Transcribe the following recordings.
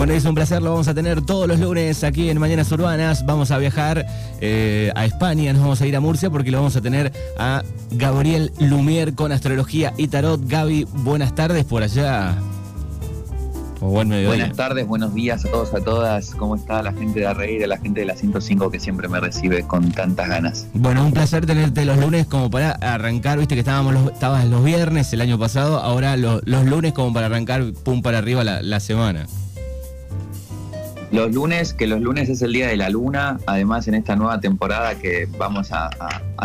Bueno, es un placer, lo vamos a tener todos los lunes aquí en Mañanas Urbanas. Vamos a viajar eh, a España, nos vamos a ir a Murcia porque lo vamos a tener a Gabriel Lumier con astrología y tarot. Gaby, buenas tardes por allá. Buenas tardes, buenos días a todos, a todas. ¿Cómo está la gente de Arreír, la gente de la 105 que siempre me recibe con tantas ganas? Bueno, un placer tenerte los lunes como para arrancar. Viste que estábamos los, estabas los viernes el año pasado, ahora los, lunes como para arrancar, pum para arriba la, semana. Los lunes, que los lunes es el día de la luna, además en esta nueva temporada que vamos a,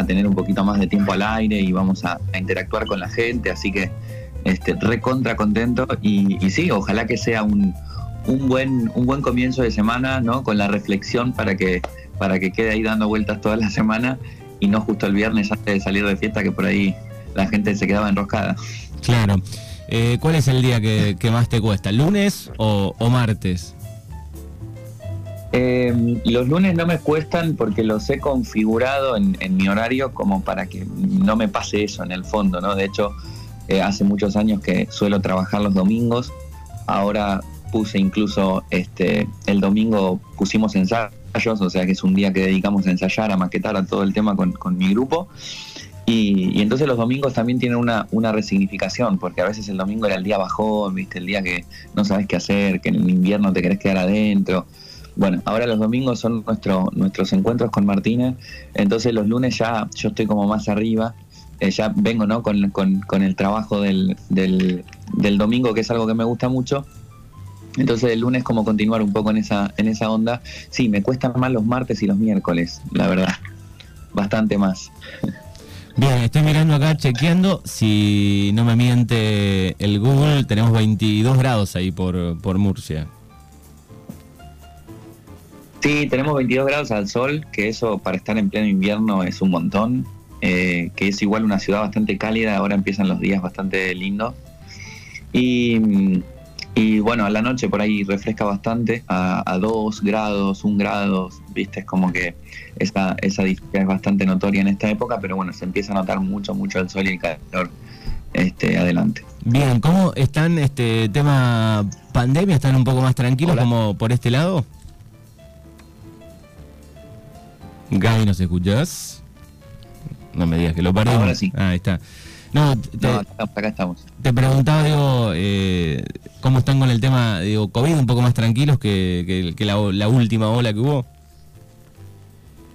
tener un poquito más de tiempo al aire y vamos a interactuar con la gente, así que este, recontra contento y, sí, ojalá que sea un, buen, un buen comienzo de semana, ¿no? Con la reflexión para que, para que quede ahí dando vueltas toda la semana y no justo el viernes antes de salir de fiesta que por ahí la gente se quedaba enroscada. Claro. Eh, ¿Cuál es el día que, más te cuesta? ¿Lunes o, martes? Em, los lunes no me cuestan porque los he configurado en, en, mi horario como para que no me pase eso en el fondo, ¿no? De hecho, eh, hace muchos años que suelo trabajar los domingos. Ahora puse incluso este el domingo pusimos ensayos, o sea que es un día que dedicamos a ensayar, a maquetar a todo el tema con, mi grupo. Y, entonces los domingos también tienen una, una, resignificación, porque a veces el domingo era el día bajón, ¿viste? el día que no sabes qué hacer, que en el invierno te querés quedar adentro. Bueno, ahora los domingos son nuestro, nuestros encuentros con Martínez, entonces los lunes ya yo estoy como más arriba eh, ya vengo ¿no? con, el trabajo del, del, domingo, que es algo que me gusta mucho. Entonces el lunes como continuar un poco en esa, en esa onda. Sí, me cuestan más los martes y los miércoles, la verdad. Bastante más. Bien, estoy mirando acá, chequeando. Si no me miente el Google, tenemos 22 grados ahí por, por Murcia. Sí, tenemos 22 grados al sol, que eso para estar en pleno invierno es un montón. Eh, que es igual una ciudad bastante cálida, ahora empiezan los días bastante lindos. Y, bueno, a la noche por ahí refresca bastante, a, 2 grados, 1 grado, viste, es como que esa, esa diferencia es bastante notoria en esta época, pero bueno, se empieza a notar mucho, mucho el sol y el calor este, adelante. Bien, ¿cómo están este tema pandemia? ¿Están un poco más tranquilos como por este lado? Gaby, ¿nos escuchás? No me digas que lo perdimos. Ahora sí. Ah, ahí está. No, acá estamos. Te preguntaba, digo, eh, cómo están con el tema, digo, COVID, un poco más tranquilos que, la, última ola que hubo.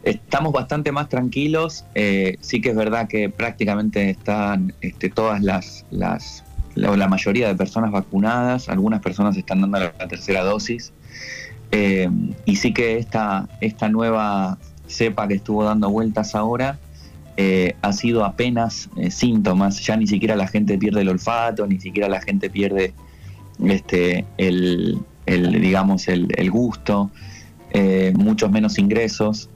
Estamos bastante más tranquilos. Eh, sí que es verdad que prácticamente están este, todas las, las la, mayoría de personas vacunadas. Algunas personas están dando la, tercera dosis. Eh, y sí que esta, esta nueva cepa que estuvo dando vueltas ahora eh, ha sido apenas eh, síntomas, ya ni siquiera la gente pierde el olfato, ni siquiera la gente pierde este, el, digamos, el, gusto, eh, muchos menos ingresos.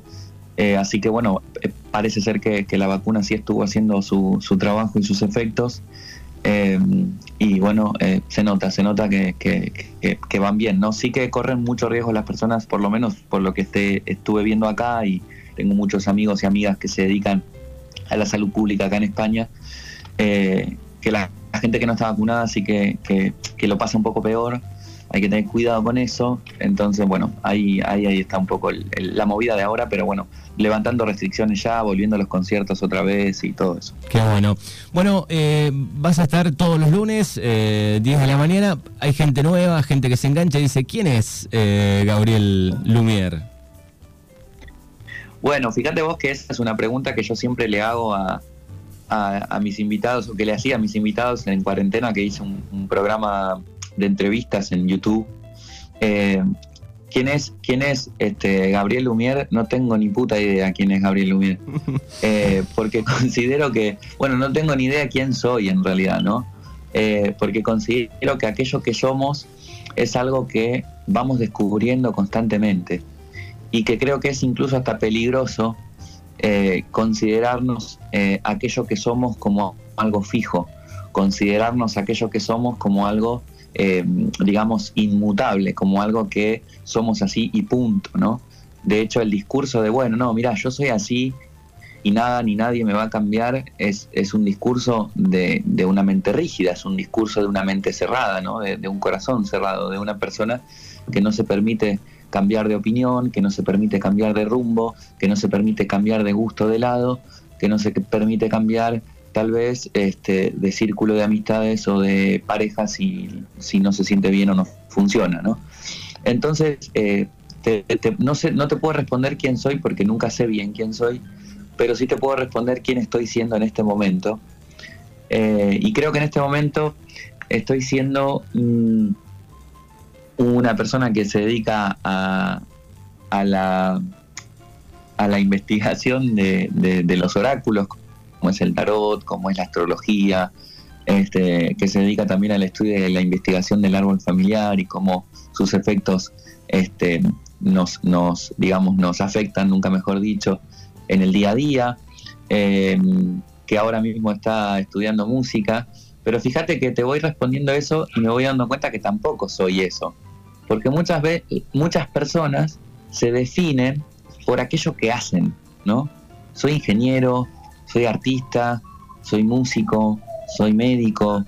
así que bueno, parece ser que, la vacuna sí estuvo haciendo su, trabajo y sus efectos. Y bueno, se nota, se nota que, que, van bien, ¿no? Sí que corren mucho riesgo las personas, por lo menos por lo que esté, estuve viendo acá y tengo muchos amigos y amigas que se dedican a la salud pública acá en España, eh, que la, gente que no está vacunada sí que, lo pasa un poco peor, hay que tener cuidado con eso, entonces bueno, ahí, ahí, ahí está un poco la movida de ahora, pero bueno, levantando restricciones ya, volviendo a los conciertos otra vez y todo eso. Qué bueno. Bueno, eh, vas a estar todos los lunes, eh, 10 de la mañana, hay gente nueva, gente que se engancha y dice, ¿quién es eh, Gabriel Lumier? Bueno, fíjate vos que esa es una pregunta que yo siempre le hago a, mis invitados, o que le hacía a mis invitados en cuarentena, que hice un, programa de entrevistas en YouTube. Eh, ¿Quién es, quién es este, Gabriel Lumier? No tengo ni puta idea quién es Gabriel Lumier. Eh, porque considero que, bueno, no tengo ni idea quién soy en realidad, ¿no? Eh, porque considero que aquello que somos es algo que vamos descubriendo constantemente y que creo que es incluso hasta peligroso eh, considerarnos aquello que somos como algo fijo, considerarnos aquello que somos como algo, eh, digamos, inmutable, como algo que somos así y punto, ¿no? De hecho, el discurso de, bueno, no, mira, yo soy así y nada ni nadie me va a cambiar, es, es un discurso de, una mente rígida, es un discurso de una mente cerrada, ¿no? de, de un corazón cerrado, de una persona que no se permite cambiar de opinión, que no se permite cambiar de rumbo, que no se permite cambiar de gusto de lado, que no se permite cambiar tal vez este, de círculo de amistades o de parejas si, si no se siente bien o no funciona, ¿no? Entonces, eh, no, sé, no te puedo responder quién soy porque nunca sé bien quién soy, pero sí te puedo responder quién estoy siendo en este momento. Eh, y creo que en este momento estoy siendo mm, una persona que se dedica a, a, la, a la investigación de, de, los oráculos, como es el tarot, como es la astrología, este, que se dedica también al estudio de la investigación del árbol familiar y cómo sus efectos este, nos, nos, digamos, nos afectan, nunca mejor dicho, en el día a día, eh, que ahora mismo está estudiando música, pero fíjate que te voy respondiendo eso y me voy dando cuenta que tampoco soy eso. Porque muchas veces, muchas personas se definen por aquello que hacen, ¿no? Soy ingeniero, soy artista, soy músico, soy médico,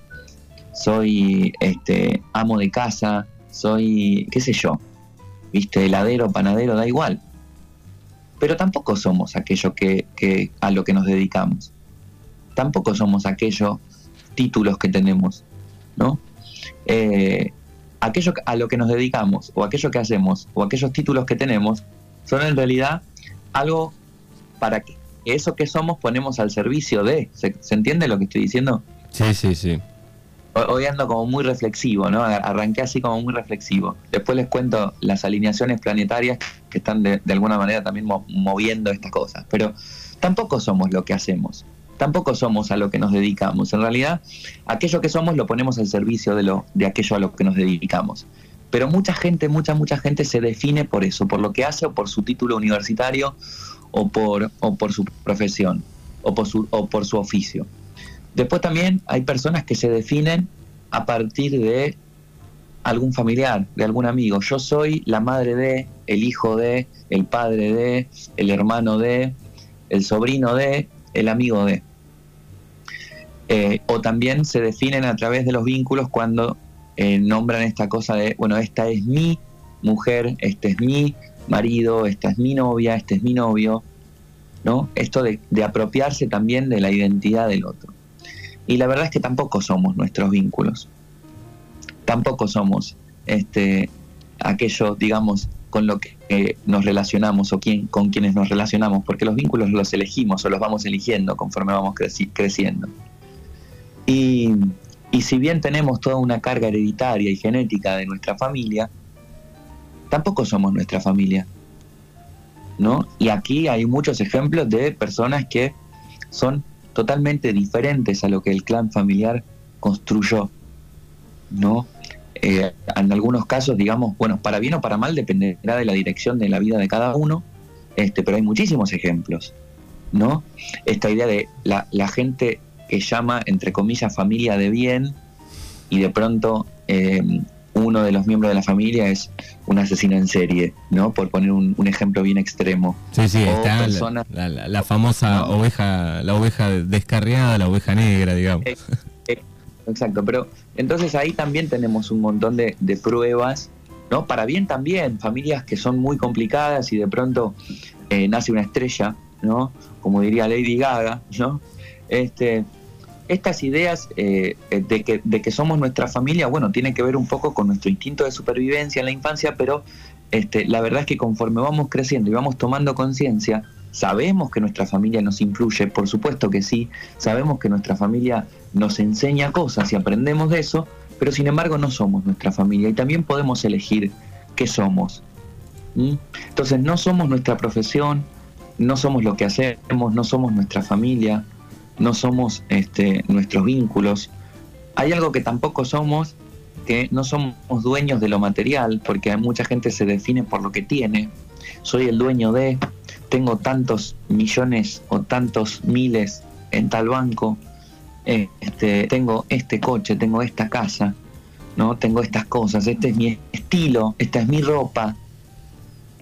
soy este amo de casa, soy, qué sé yo, viste, heladero, panadero, da igual. Pero tampoco somos aquello que, que a lo que nos dedicamos. Tampoco somos aquello títulos que tenemos, ¿no? Eh, aquello a lo que nos dedicamos, o aquello que hacemos, o aquellos títulos que tenemos, son en realidad algo para que eso que somos ponemos al servicio de. ¿Se, entiende lo que estoy diciendo? Sí, sí, sí. Hoy ando como muy reflexivo, ¿no? Arranqué así como muy reflexivo. Después les cuento las alineaciones planetarias que están de, alguna manera también moviendo estas cosas. Pero tampoco somos lo que hacemos tampoco somos a lo que nos dedicamos. En realidad, aquello que somos lo ponemos al servicio de, lo, de aquello a lo que nos dedicamos. Pero mucha gente, mucha, mucha gente se define por eso, por lo que hace o por su título universitario o por, o por su profesión o por su, o por su oficio. Después también hay personas que se definen a partir de algún familiar, de algún amigo. Yo soy la madre de, el hijo de, el padre de, el hermano de, el sobrino de, el amigo de. Eh, o también se definen a través de los vínculos cuando eh, nombran esta cosa de, bueno, esta es mi mujer, este es mi marido, esta es mi novia, este es mi novio, ¿no? Esto de, apropiarse también de la identidad del otro. Y la verdad es que tampoco somos nuestros vínculos. Tampoco somos este, aquellos, digamos, con lo que eh, nos relacionamos o con quienes nos relacionamos, porque los vínculos los elegimos o los vamos eligiendo conforme vamos creciendo. Y, si bien tenemos toda una carga hereditaria y genética de nuestra familia, tampoco somos nuestra familia. ¿no? Y aquí hay muchos ejemplos de personas que son totalmente diferentes a lo que el clan familiar construyó. ¿no? Eh, en algunos casos, digamos, bueno, para bien o para mal dependerá de la dirección de la vida de cada uno, este, pero hay muchísimos ejemplos, ¿no? Esta idea de la, gente que llama, entre comillas, familia de bien, y de pronto eh, uno de los miembros de la familia es un asesino en serie, ¿no? Por poner un, ejemplo bien extremo. Sí, sí, está la, famosa oveja, la oveja descarriada, la oveja negra, digamos. Exacto, pero entonces ahí también tenemos un montón de, pruebas, ¿no? Para bien también, familias que son muy complicadas y de pronto eh, nace una estrella, ¿no? Como diría Lady Gaga, ¿no? Este, estas ideas eh, de, que, de que somos nuestra familia, bueno, tienen que ver un poco con nuestro instinto de supervivencia en la infancia, pero este, la verdad es que conforme vamos creciendo y vamos tomando conciencia, Sabemos que nuestra familia nos influye, por supuesto que sí, sabemos que nuestra familia nos enseña cosas y aprendemos de eso, pero sin embargo no somos nuestra familia y también podemos elegir qué somos. Entonces no somos nuestra profesión, no somos lo que hacemos, no somos nuestra familia, no somos este, nuestros vínculos. Hay algo que tampoco somos, que no somos dueños de lo material, porque mucha gente se define por lo que tiene. Soy el dueño de, tengo tantos millones o tantos miles en tal banco, este, tengo este coche, tengo esta casa, ¿no? Tengo estas cosas, este es mi estilo, esta es mi ropa,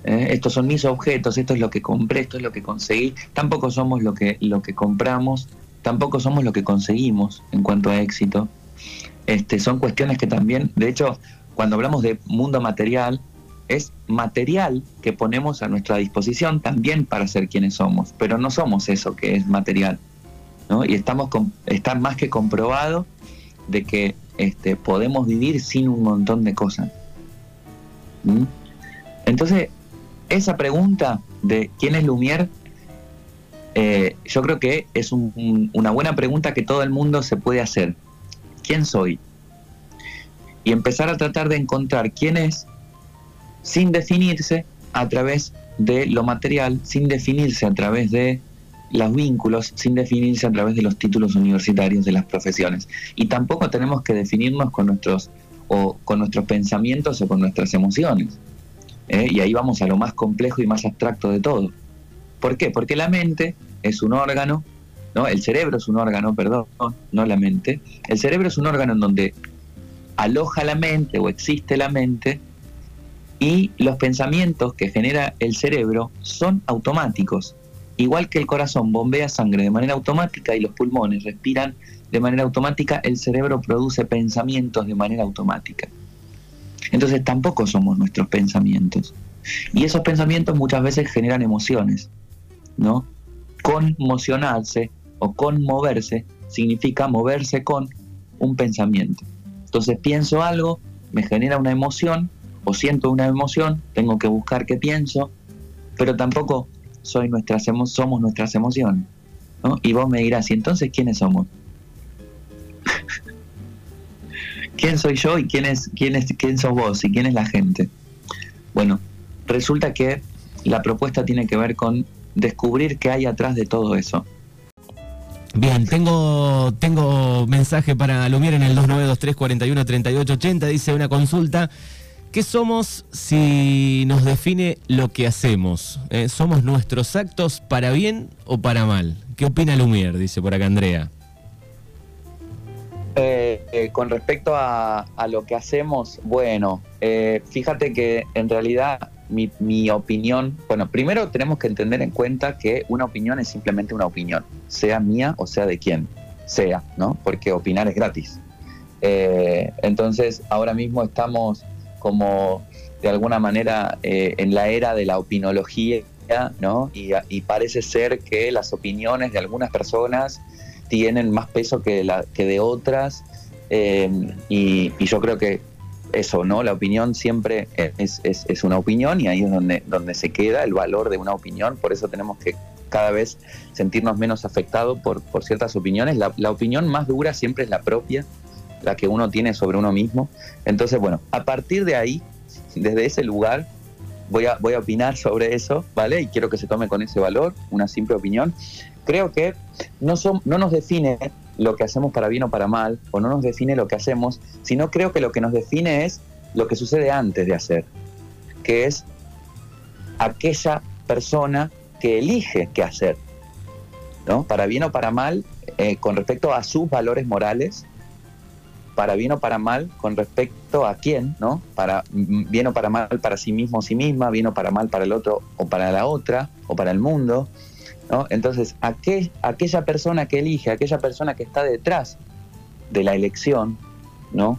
¿eh? estos son mis objetos, esto es lo que compré, esto es lo que conseguí. Tampoco somos lo que, lo que compramos, tampoco somos lo que conseguimos en cuanto a éxito. Este, son cuestiones que también, de hecho, cuando hablamos de mundo material, es material que ponemos a nuestra disposición también para ser quienes somos, pero no somos eso que es material. ¿no? Y estamos está más que comprobado de que este, podemos vivir sin un montón de cosas. Entonces, esa pregunta de quién es Lumière, eh, yo creo que es una buena pregunta que todo el mundo se puede hacer. ¿Quién soy? Y empezar a tratar de encontrar quién es sin definirse a través de lo material, sin definirse a través de los vínculos, sin definirse a través de los títulos universitarios de las profesiones. Y tampoco tenemos que definirnos con nuestros, o con nuestros pensamientos o con nuestras emociones. ¿eh? Y ahí vamos a lo más complejo y más abstracto de todo. ¿Por qué? Porque la mente es un órgano, ¿no? El cerebro es un órgano, perdón, no la mente. El cerebro es un órgano en donde aloja la mente o existe la mente y los pensamientos que genera el cerebro son automáticos. Igual que el corazón bombea sangre de manera automática y los pulmones respiran de manera automática, el cerebro produce pensamientos de manera automática. Entonces tampoco somos nuestros pensamientos. Y esos pensamientos muchas veces generan emociones, ¿no? Conmocionarse o conmoverse significa moverse con un pensamiento. Entonces pienso algo, me genera una emoción o siento una emoción, tengo que buscar qué pienso, pero tampoco soy nuestras somos nuestras emociones. ¿no? Y vos me dirás, ¿y entonces quiénes somos? ¿Quién soy yo y quién, es, quién, es, quién sos vos y quién es la gente? Bueno, resulta que la propuesta tiene que ver con descubrir qué hay atrás de todo eso. Bien, tengo, tengo mensaje para Lumier en el 2923 41 38 Dice una consulta. ¿Qué somos si nos define lo que hacemos? Eh, ¿Somos nuestros actos para bien o para mal? ¿Qué opina Lumier? Dice por acá Andrea. Eh, eh, con respecto a, lo que hacemos, bueno, fíjate que en realidad mi, mi, opinión, bueno, primero tenemos que entender en cuenta que una opinión es simplemente una opinión, sea mía o sea de quien sea, ¿no? Porque opinar es gratis. entonces, ahora mismo estamos como de alguna manera eh, en la era de la opinología, ¿no? Y, parece ser que las opiniones de algunas personas tienen más peso que de otras, eh, y, yo creo que eso, ¿no? La opinión siempre es, es, una opinión y ahí es donde, donde se queda el valor de una opinión, por eso tenemos que cada vez sentirnos menos afectados por, por ciertas opiniones. La, la opinión más dura siempre es la propia, la que uno tiene sobre uno mismo. Entonces, bueno, a partir de ahí, desde ese lugar, voy a, voy a opinar sobre eso, ¿vale? Y quiero que se tome con ese valor, una simple opinión. Creo que no, son, no nos define lo que hacemos para bien o para mal, o no nos define lo que hacemos, sino creo que lo que nos define es lo que sucede antes de hacer, que es aquella persona que elige qué hacer, ¿no? Para bien o para mal, eh, con respecto a sus valores morales, para bien o para mal con respecto a quién, ¿no? Para bien o para mal para sí mismo o sí misma, bien o para mal para el otro o para la otra o para el mundo, Entonces, aquel, aquella persona que elige, aquella persona que está detrás de la elección, ¿no?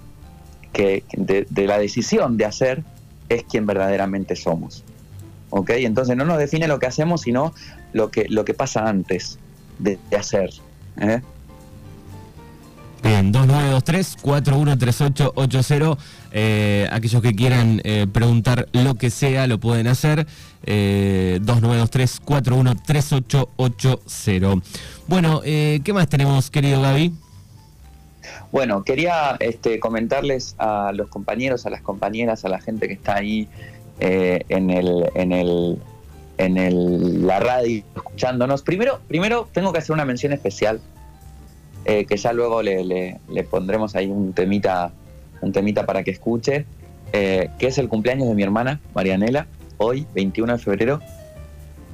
Que de, la decisión de hacer es quien verdaderamente somos. ¿Ok? Entonces no nos define lo que hacemos, sino lo que, lo que pasa antes de, de hacer. ¿eh? Bien, 2923-413880. Eh, aquellos que quieran eh, preguntar lo que sea, lo pueden hacer. Eh, 2923-413880. Bueno, eh, ¿qué más tenemos, querido Gaby? Bueno, quería este, comentarles a los compañeros, a las compañeras, a la gente que está ahí en el, en el, en el, la radio escuchándonos. Primero, primero tengo que hacer una mención especial eh, que ya luego le, pondremos ahí un temita, un temita para que escuche, eh, que es el cumpleaños de mi hermana, Marianela, hoy, 21 de febrero,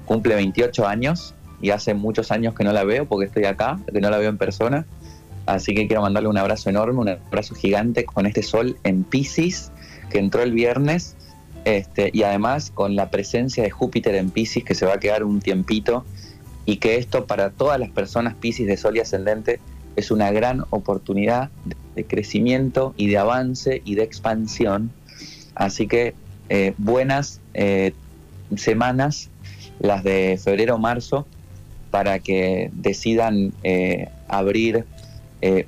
cumple 28 años y hace muchos años que no la veo porque estoy acá, que no la veo en persona. Así que quiero mandarle un abrazo enorme, un abrazo gigante con este sol en Pisces que entró el viernes este, y además con la presencia de Júpiter en Pisces que se va a quedar un tiempito y que esto para todas las personas Pisces de Sol y Ascendente es una gran oportunidad de crecimiento y de avance y de expansión. Así que eh, buenas eh, semanas, las de febrero-marzo, para que decidan eh, abrir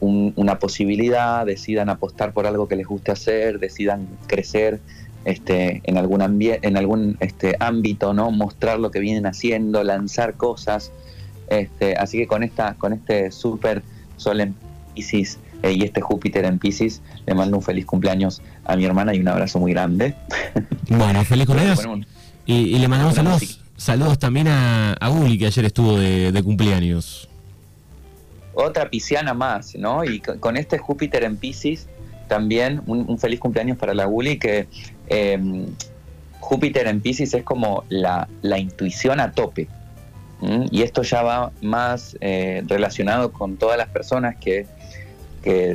una posibilidad, decidan apostar por algo que les guste hacer, decidan crecer este, en algún, en algún este, ámbito, ¿no? mostrar lo que vienen haciendo, lanzar cosas. Este, así que con, esta, con este súper sol en Pisces y este Júpiter en Pisces, le mando un feliz cumpleaños a mi hermana y un abrazo muy grande. Bueno, feliz cumpleaños. y, le mandamos saludos, saludos también a, a Uli, que ayer estuvo de, cumpleaños. Otra pisciana más, ¿no? Y con este Júpiter en Pisces, también un, feliz cumpleaños para la Uli, que em, Júpiter en Pisces es como la, intuición a tope. Y esto ya va más eh, relacionado con todas las personas que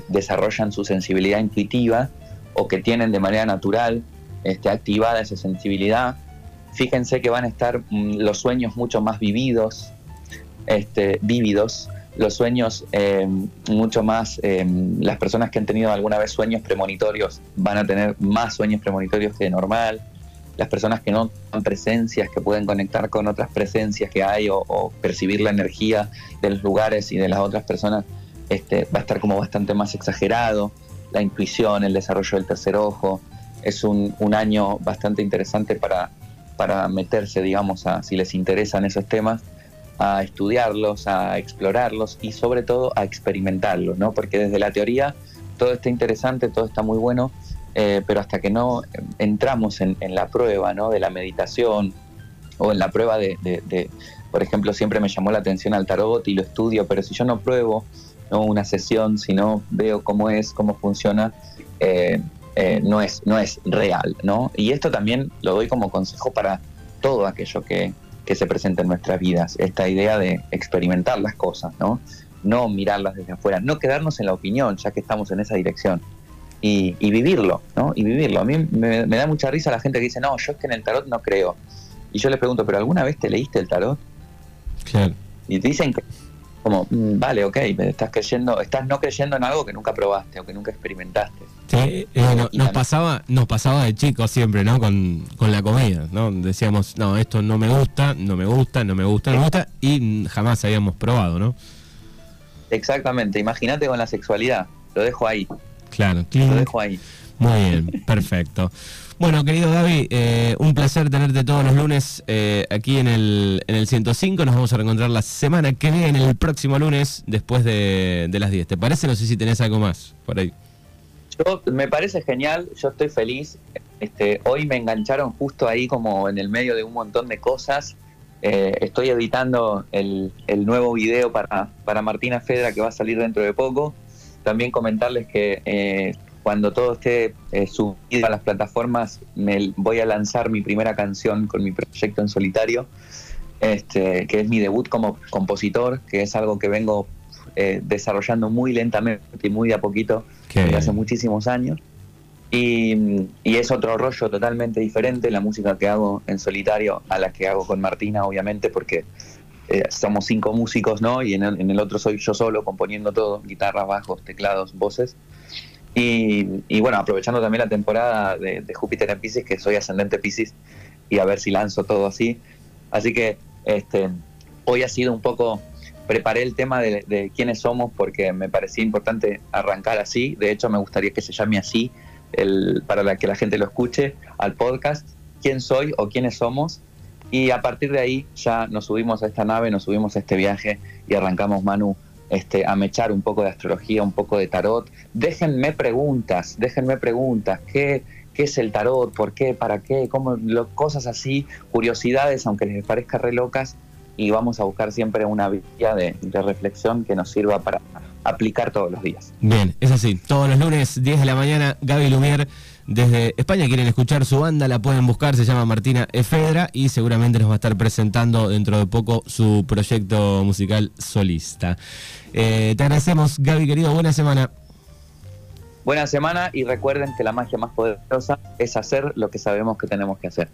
desarrollan su sensibilidad intuitiva o que tienen de manera natural este, activada esa sensibilidad. Fíjense que van a estar mm, los sueños mucho más vividos, este, vívidos, los sueños em, mucho más, em, las personas que han tenido alguna vez sueños premonitorios van a tener más sueños premonitorios que normal, las personas que no han presencias, que pueden conectar con otras presencias que hay o, percibir la energía de los lugares y de las otras personas, este, va a estar como bastante más exagerado, la intuición, el desarrollo del tercer ojo. Es un, año bastante interesante para, para meterse, digamos, a, si les interesan esos temas, a estudiarlos, a explorarlos y sobre todo a experimentarlos, ¿no? Porque desde la teoría todo está interesante, todo está muy bueno, eh, pero hasta que no entramos en, la prueba, ¿no? De la meditación o en la prueba de, por ejemplo, siempre me llamó la atención al tarot y lo estudio, pero si yo no pruebo no una sesión, sino veo cómo es, cómo funciona, eh, eh, no, es, no es real, ¿no? Y esto también lo doy como consejo para todo aquello que, se presenta en nuestras vidas, esta idea de experimentar las cosas, ¿no? No mirarlas desde afuera, no quedarnos en la opinión, ya que estamos en esa dirección. Y, vivirlo, ¿no? Y vivirlo. A mí me, me, da mucha risa la gente que dice, no, yo es que en el tarot no creo. Y yo le pregunto, ¿pero alguna vez te leíste el tarot? Claro. Y te dicen que como, mm, vale, ok, estás creyendo, estás no creyendo en algo que nunca probaste o que nunca experimentaste. Sí, eh, nos, pasaba, nos pasaba de chicos siempre, ¿no? Con, la comida, ¿no? Decíamos, no, esto no me gusta, no me gusta, no me gusta, no me gusta, y jamás habíamos probado, ¿no? Exactamente, imagínate con la sexualidad, lo dejo ahí. Claro, lo dejo ahí. Muy bien, perfecto. Bueno, querido Gaby, eh, un placer tenerte todos los lunes eh, aquí en el, en el 105. Nos vamos a reencontrar la semana que viene, el próximo lunes, después de, las 10. ¿Te parece? No sé si tenés algo más por ahí. Yo, me parece genial, yo estoy feliz. Este, hoy me engancharon justo ahí como en el medio de un montón de cosas. Eh, estoy editando el, el, nuevo video para, para Martina Fedra que va a salir dentro de poco. También comentarles que cuando todo esté eh, subido a las plataformas, me voy a lanzar mi primera canción con mi proyecto en solitario, este, que es mi debut como compositor, que es algo que vengo eh, desarrollando muy lentamente y muy de a poquito desde hace muchísimos años. Y, es otro rollo totalmente diferente la música que hago en solitario a la que hago con Martina, obviamente, porque eh, somos cinco músicos, ¿no? Y en el, otro soy yo solo componiendo todo, guitarras, bajos, teclados, voces. Y, bueno, aprovechando también la temporada de, Júpiter en Pisces, que soy ascendente Pisces, y a ver si lanzo todo así. Así que este, hoy ha sido un poco, preparé el tema de, quiénes somos porque me parecía importante arrancar así. De hecho, me gustaría que se llame así para que la gente lo escuche al podcast, quién soy o quiénes somos. Y a partir de ahí ya nos subimos a esta nave, nos subimos a este viaje y arrancamos, Manu, este, a mechar un poco de astrología, un poco de tarot. Déjenme preguntas, déjenme preguntas. ¿Qué, qué es el tarot? ¿Por qué? ¿Para qué? ¿Cómo? Lo, cosas así, curiosidades, aunque les parezca re locas. Y vamos a buscar siempre una vía de, de reflexión que nos sirva para aplicar todos los días. Bien, es así. Todos los lunes, 10 de la mañana, Gaby Lumier desde España quieren escuchar su banda, la pueden buscar, se llama Martina Efedra y seguramente nos va a estar presentando dentro de poco su proyecto musical solista. Eh, te agradecemos, Gaby querido, buena semana. Buena semana y recuerden que la magia más poderosa es hacer lo que sabemos que tenemos que hacer.